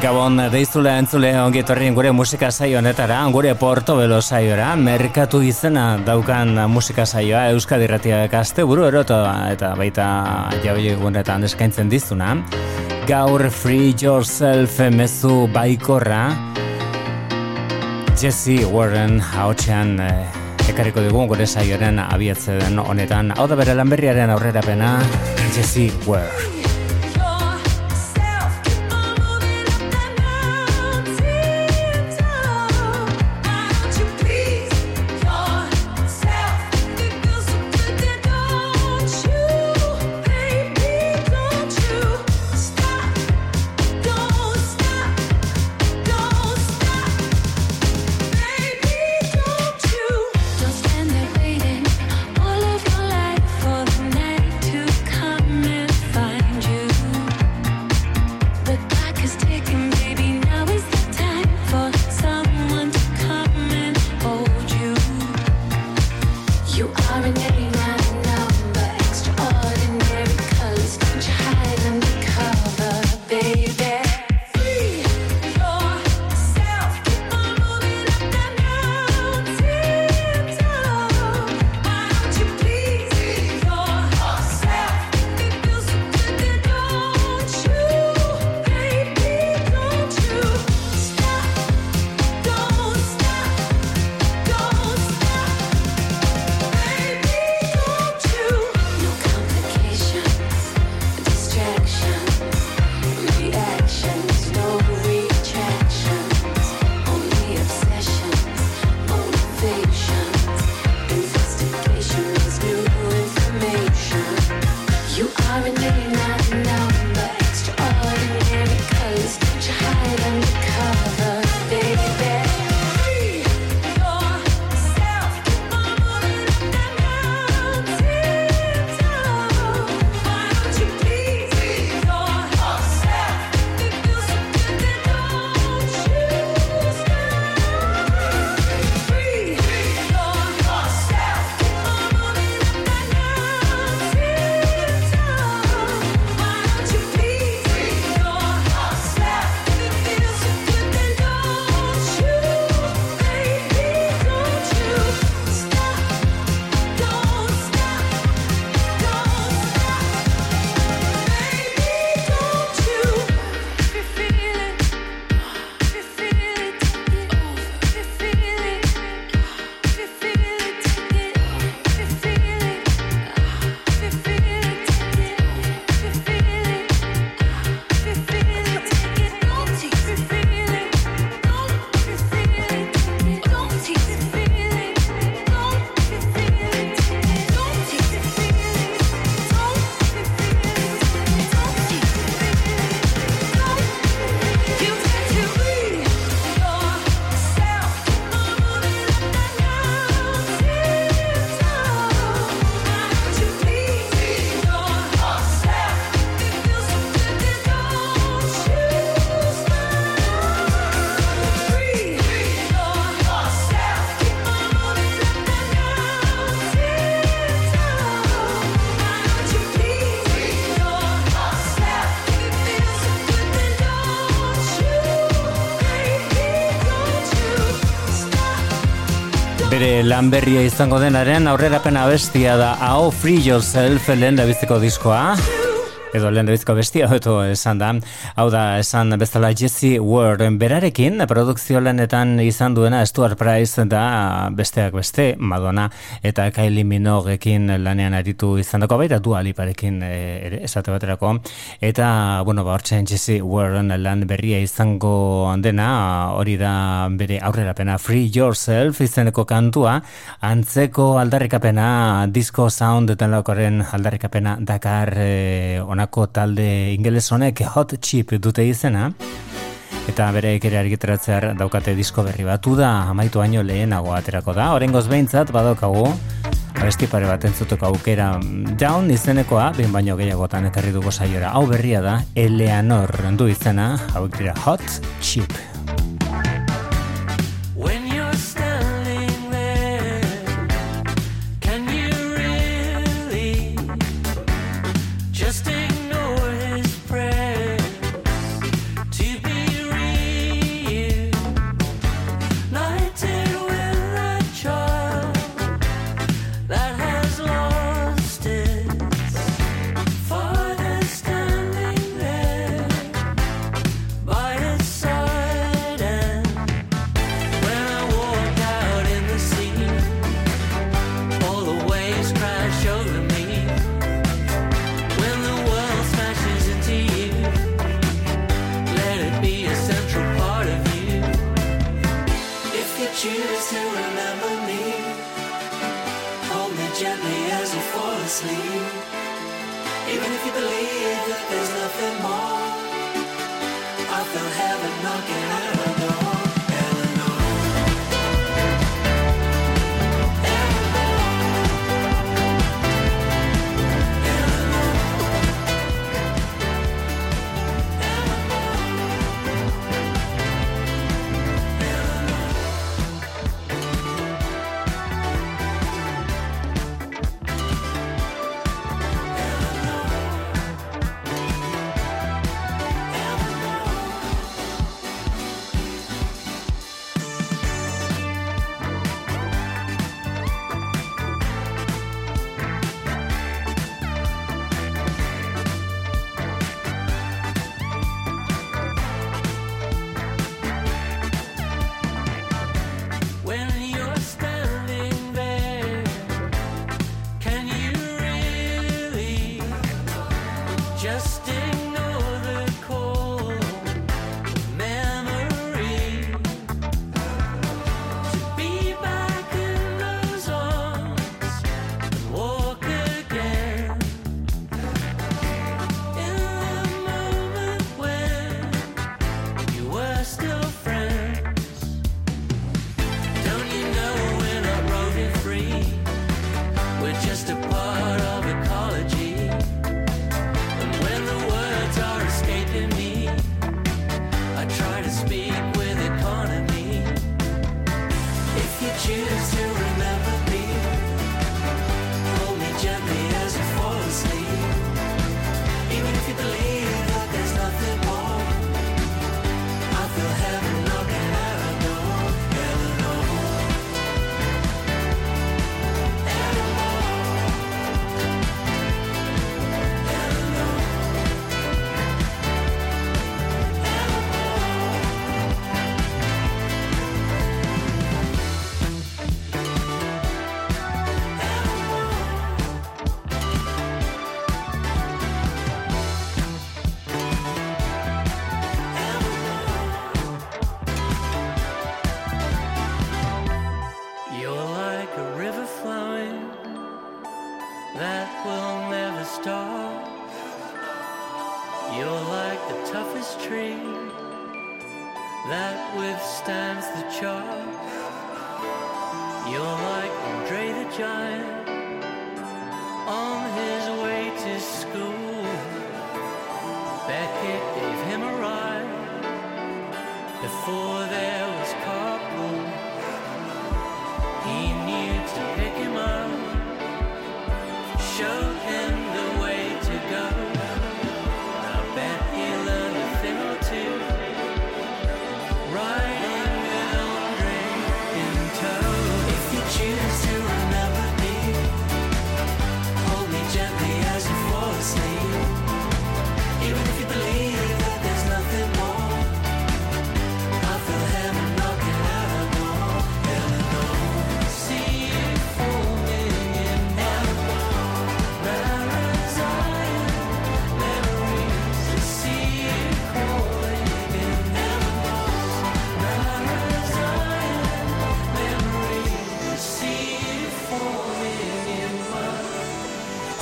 Gabon, deizule entzule ongi torrien gure musika saio honetara, gure Portobelo saiora, merkatu izena daukan musika saioa Euskadi Ratiak aste buru eroto eta baita jaui egunetan eskaintzen dizuna. Gaur Free Yourself mezu baikorra Jesse Warren haotxean eh, ekarriko dugu gure saioaren abiatze den honetan. Hau da bere lanberriaren aurrerapena Jesse Warren. Lan berria izango denaren aurrerapena bestia da How Free Yourself lehen da biziko diskoa edo lehen bizko bestia hobeto esan da. Hau da, esan bezala Jesse Ward berarekin, produkzio lanetan izan duena Stuart Price da besteak beste, Madonna eta Kylie Minoguekin lanean aritu izan dako, baita Dua Liparekin e, ere, esate baterako. Eta, bueno, ba, hortzen Jesse Ward lan berria izango dena, hori da bere aurrerapena Free Yourself izeneko kantua, antzeko aldarrikapena, disco sound eta lakoren aldarrikapena Dakar e, honako talde ingeles honek hot chip dute izena. Eta bere ere argitaratzear daukate disko berri batu da amaitu baino lehenago aterako da. Orengoz behintzat badaukagu abesti pare bat entzutuko aukera down izenekoa bin baino gehiagotan ekarri dugu saiora. Hau berria da Eleanor du izena hau dira hot chip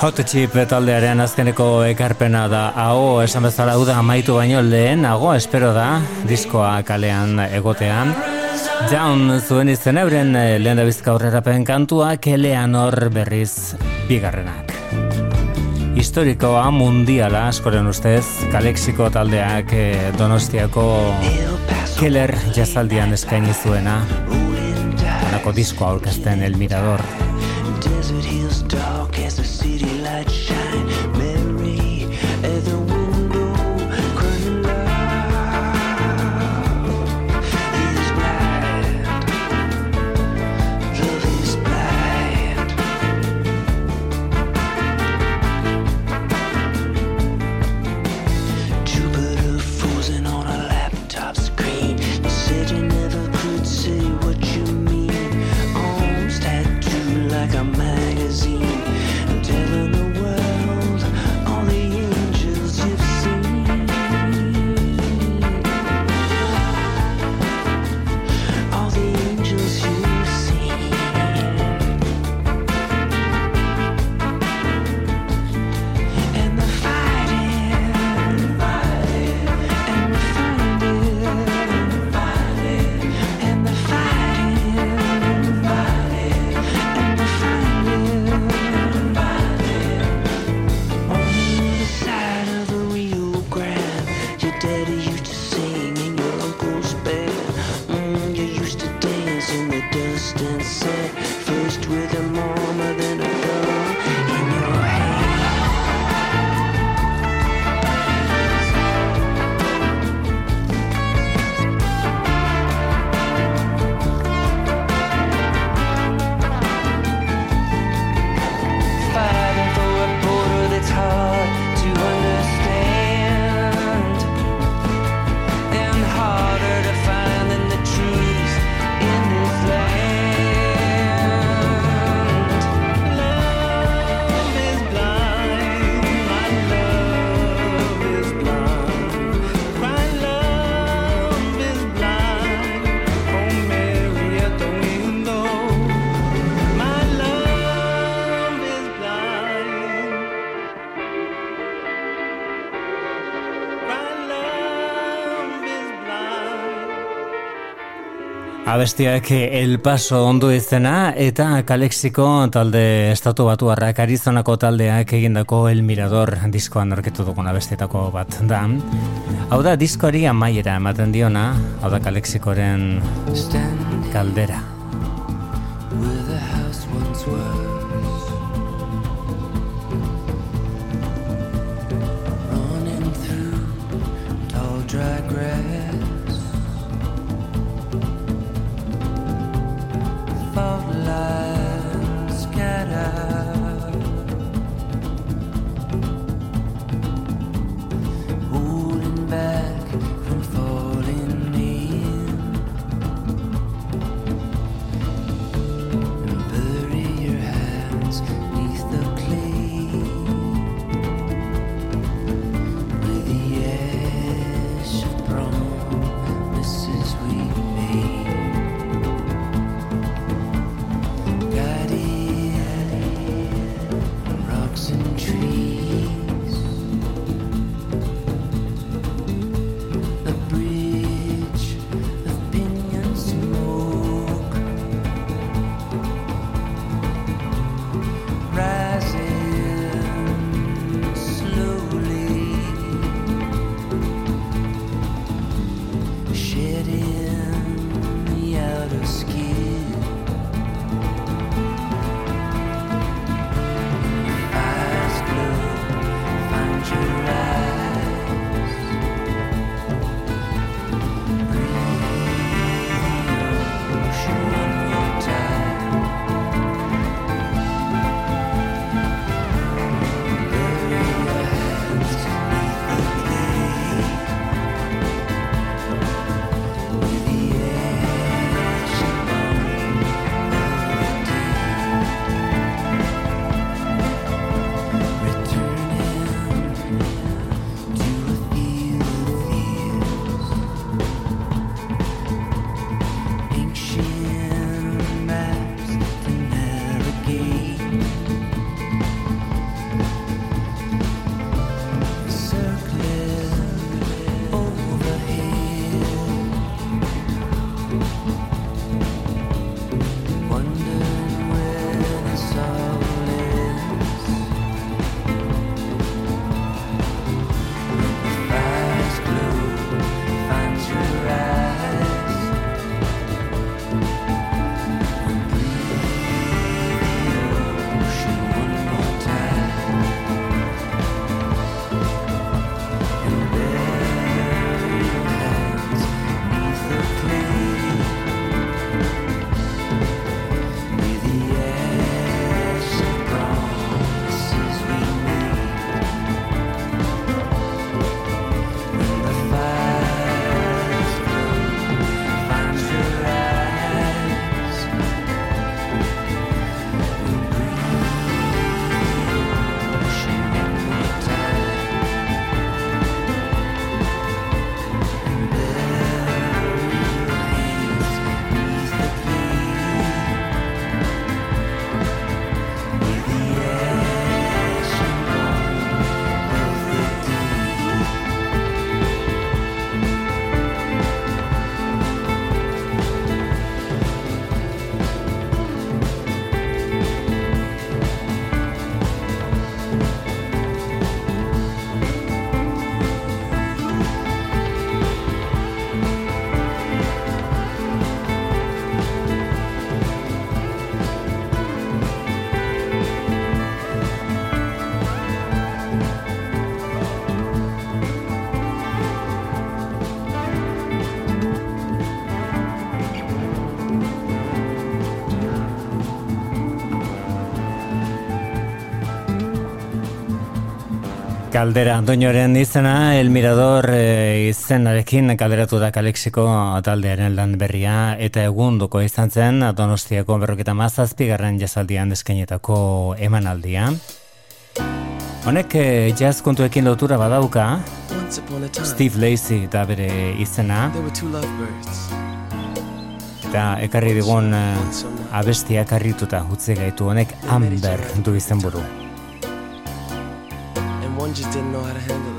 Hot Chip taldearen azkeneko ekarpena da. Hau esan bezala uda amaitu baino lehenago espero da diskoa kalean egotean. Jaun zuen izen euren eh, lehen da bizka aurrerapen kantua kelean hor berriz bigarrenak. Historikoa mundiala askoren ustez Kalexiko taldeak eh, donostiako Keller jazaldian eskaini zuena. Anako diskoa aurkezten El Mirador Abestiak El Paso ondo izena eta Kalexiko talde estatu batu harrak Arizonako taldeak egindako El Mirador diskoan orketu dugun abestietako bat da. Hau da diskoari amaiera ematen diona, hau da Kalexikoren kaldera. Kaldera Antonioren izena, El Mirador e, izenarekin kalderatu da Kalexiko taldearen lan berria eta egundoko izan zen Donostiako berroketa mazazpigarren jazaldian eskainetako emanaldia. Honek e, jazz kontuekin lotura badauka, Steve Lacey eta bere izena, eta ekarri digun e, abestiak arrituta utzi gaitu honek Amber du izen buru. one just didn't know how to handle it.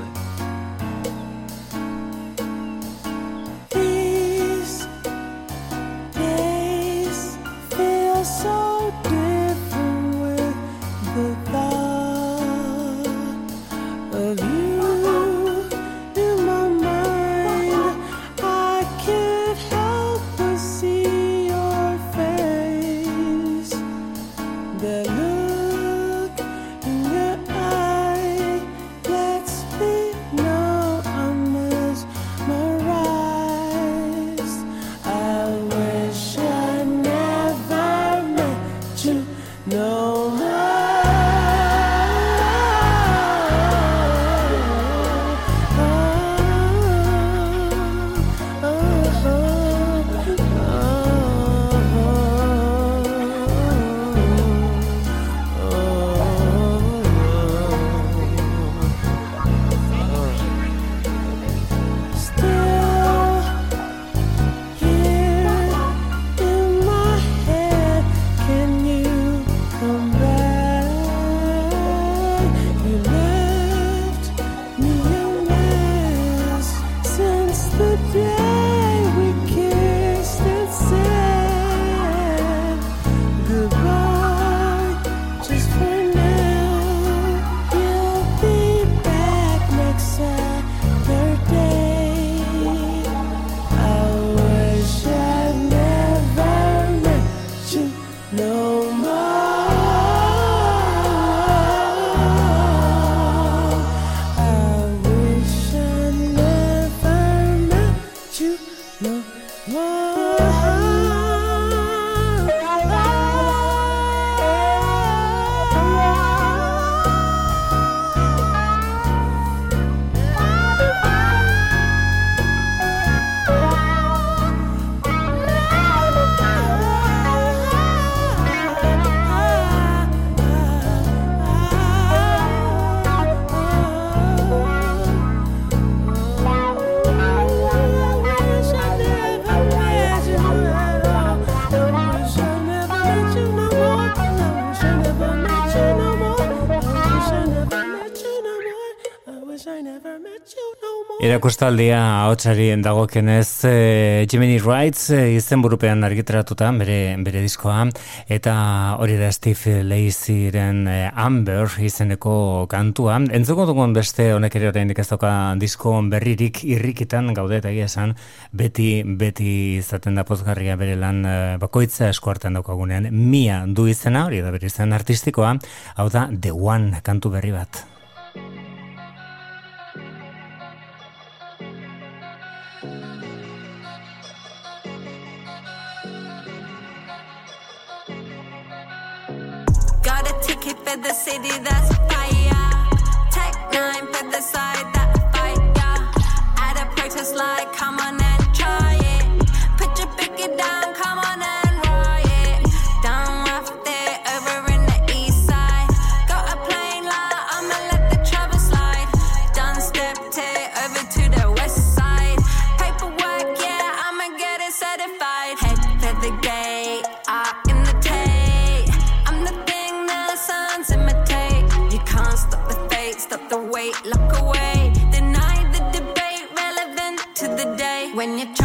Erakustaldia hautsari dagokenez e, Jiminy Rights e, izen burupean argitaratuta bere, bere diskoa eta hori da Steve Laceyren e, Amber izeneko kantua. Entzuko dugun beste honek ere orain ez disko berririk irrikitan gaude eta esan beti beti izaten da pozgarria bere lan e, bakoitza eskuartan daukagunean mia du izena hori da bere izan artistikoa hau da The One kantu berri bat. The city that's fire. Tech nine for the side when you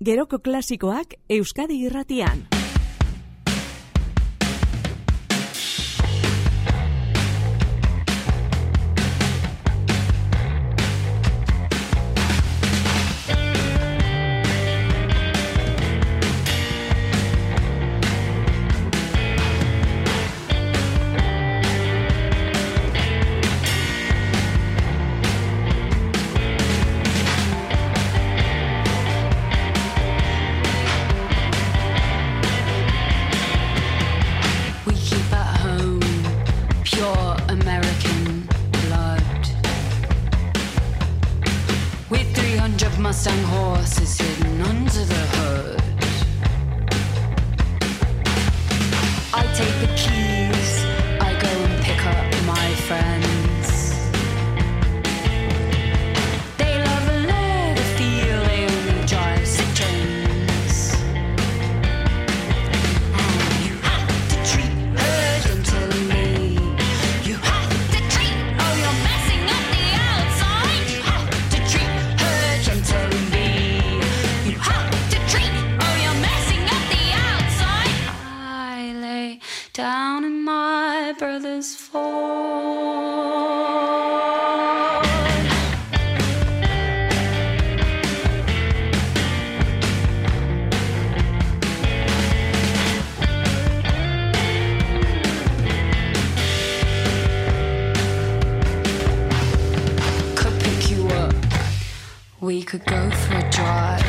geroko klasikoak Euskadi irratian. could go for a drive.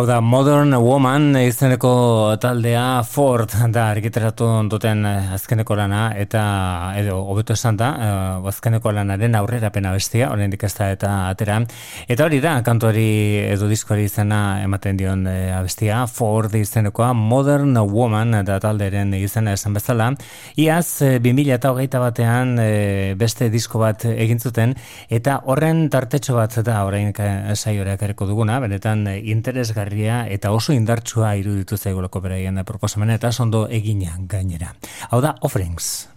Hau da, Modern Woman izeneko taldea Ford da argitaratu duten eh, azkeneko lana eta edo hobeto esan da uh, azkeneko lanaren aurrera pena bestia, oraindik ez da eta atera. Eta hori da, kantuari edo diskoari izena ematen dion uh, abestia, Ford izenekoa Modern Woman da talderen izena esan bezala. Iaz, 2000 eta hogeita batean beste disko bat egin zuten eta horren tartetxo bat da orain saioreak ereko duguna, benetan interesgarri eta oso indartsua iruditu zaigolako beraien proposamena eta sondo egina gainera. Hau da, offerings.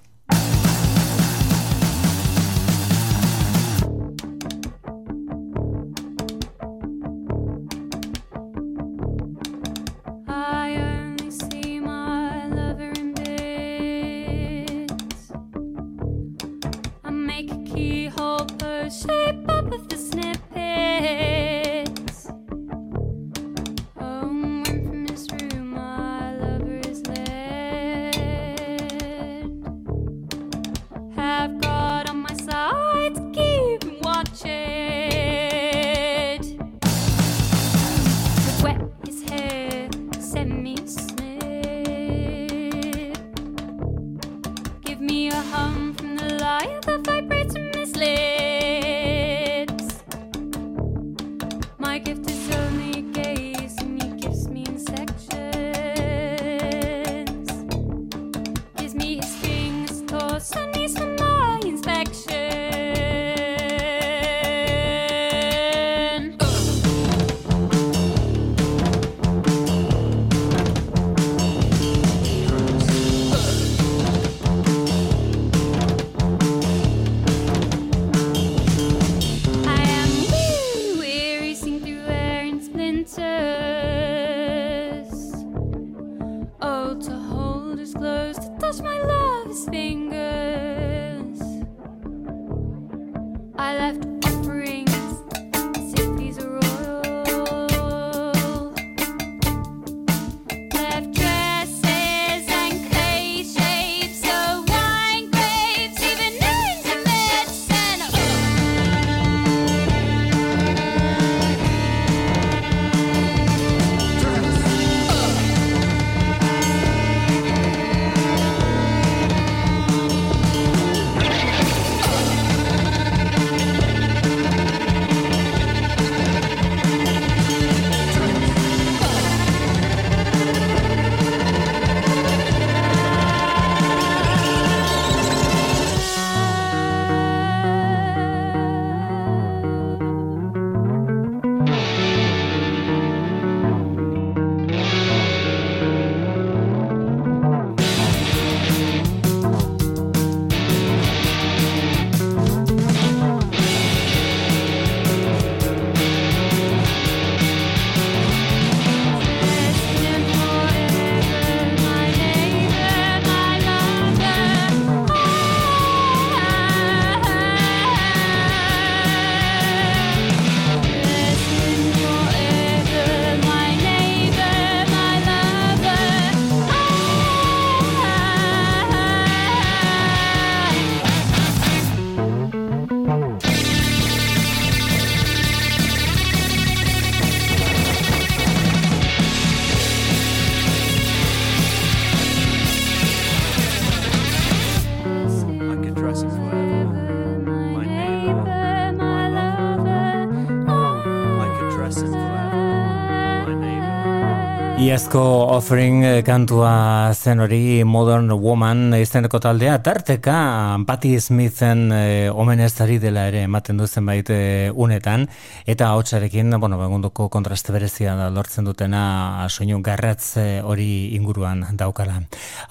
Iazko offering eh, kantua zen hori Modern Woman izeneko taldea, tarteka Patti Smithen e, omenezari dela ere ematen duzen baite eh, unetan, eta hotxarekin, bueno, begundoko kontraste berezia da lortzen dutena soinu garratz hori inguruan daukala.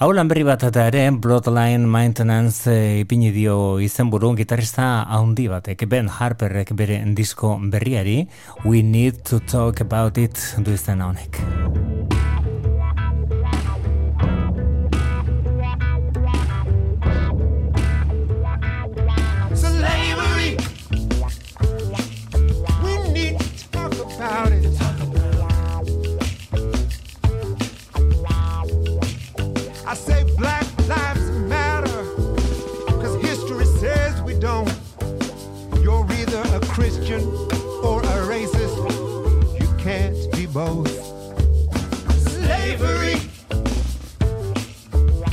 Hau lan berri bat eta ere, Bloodline Maintenance ipini dio izenburu gitarista haundi batek, Ben Harperrek bere disko berriari, We Need to Talk About It du izena honek. About it.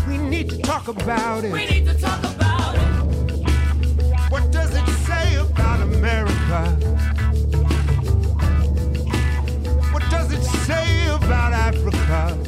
We need to talk about it. What does it say about America? What does it say about Africa?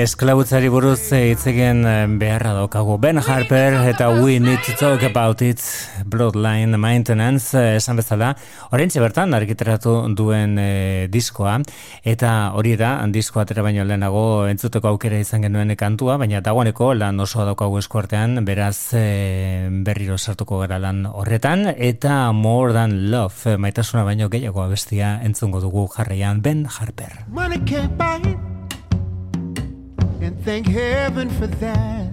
Esklabutzari buruz hitz egin eh, beharra daukagu. Ben Harper eta We Need to Talk About It Bloodline Maintenance eh, esan bezala orentxe bertan argiteratu duen e, diskoa. Eta hori da diskoa atera baino lehenago entzuteko aukera izan genuen kantua baina dagoeneko lan oso daukagu eskuartean beraz e, berriro sartuko gara lan horretan. Eta More Than Love maitasuna baino gehiago abestia entzungo dugu jarraian Ben Harper. Money can't buy it thank heaven for that.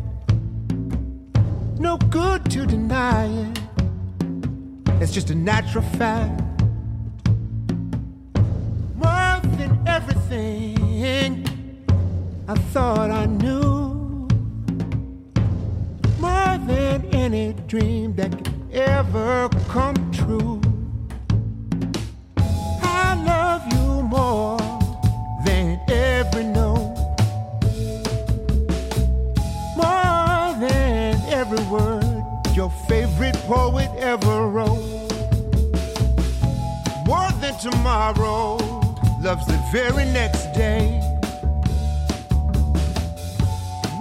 No good to deny it, it's just a natural fact. More than everything I thought I knew, more than any dream that could ever come true. I love you more poet ever wrote. More than tomorrow, love's the very next day.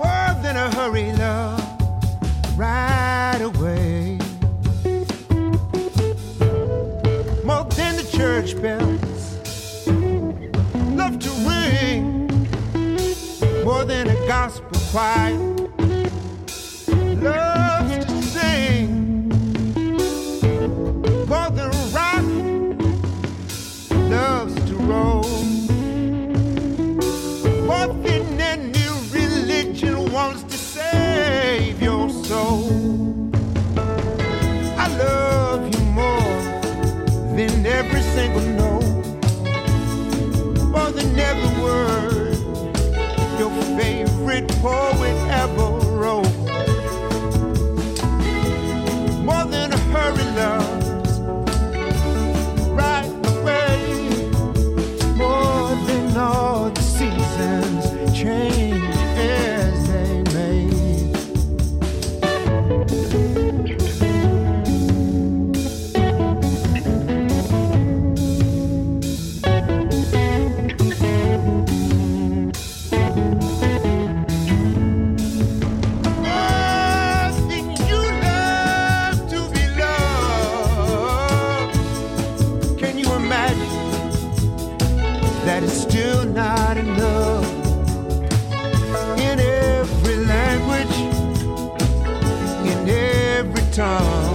More than a hurry, love, right away. More than the church bells, love to ring. More than a gospel choir Oh. time.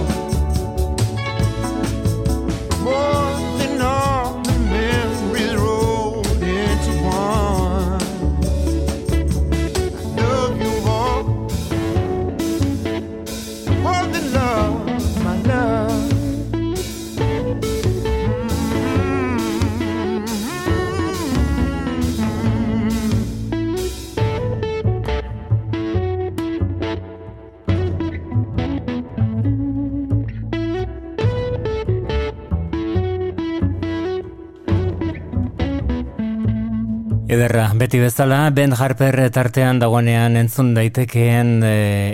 Ederra, beti bezala, Ben Harper tartean dagoenean entzun daitekeen e,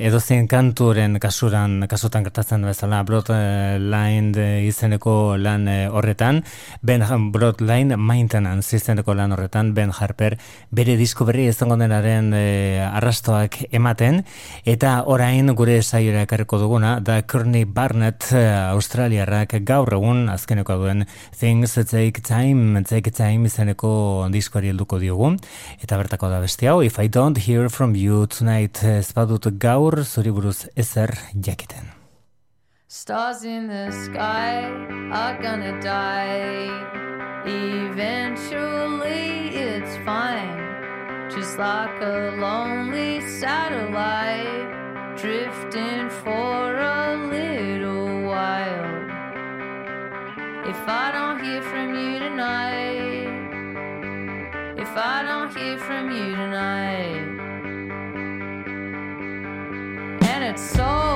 edozien kanturen kasuran, kasutan gertatzen bezala, Broadline izeneko lan e, horretan, Ben Broadline Maintenance izeneko lan horretan, Ben Harper. Bere disko berri izango denaren e, arrastoak ematen, eta orain gure saiora ekarriko duguna, da Courtney Barnett Australiarrak gaur egun azkeneko duen Things Take Time, Take Time izeneko diskoari helduko diogu. Eta bertako da beste hau, If I don't hear from you tonight, ez badut gaur zuri buruz ezer jakiten. Stars in the sky are gonna die. Eventually, it's fine. Just like a lonely satellite drifting for a little while. If I don't hear from you tonight, from you tonight, and it's so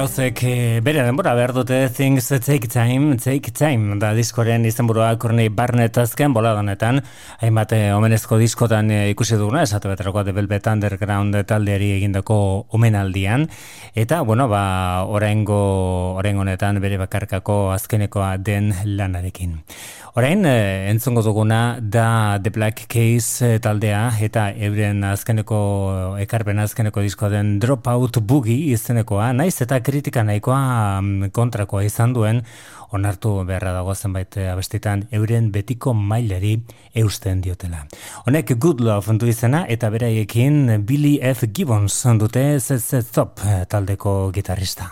gauzek e, bere denbora behar dute Things Take Time, Take Time da diskoren izenburua Courtney Barnett azken bola honetan. Hainbat eh, omenezko diskotan e, ikusi duguna esatu betarako The Velvet Underground taldeari egindako omenaldian. Eta bueno ba oraingo orain honetan bere bakarkako azkenekoa den lanarekin Orain, e, entzongo duguna da The Black Case taldea eta euren azkeneko ekarpen azkeneko diskoa den Dropout Boogie izenekoa, naiz eta kritika nahikoa mm, kontrakoa izan duen onartu beharra dago zenbait abestitan euren betiko maileri eusten diotela. Honek Good Love du izena eta beraiekin Billy F. Gibbons dute ZZ Top taldeko gitarrista.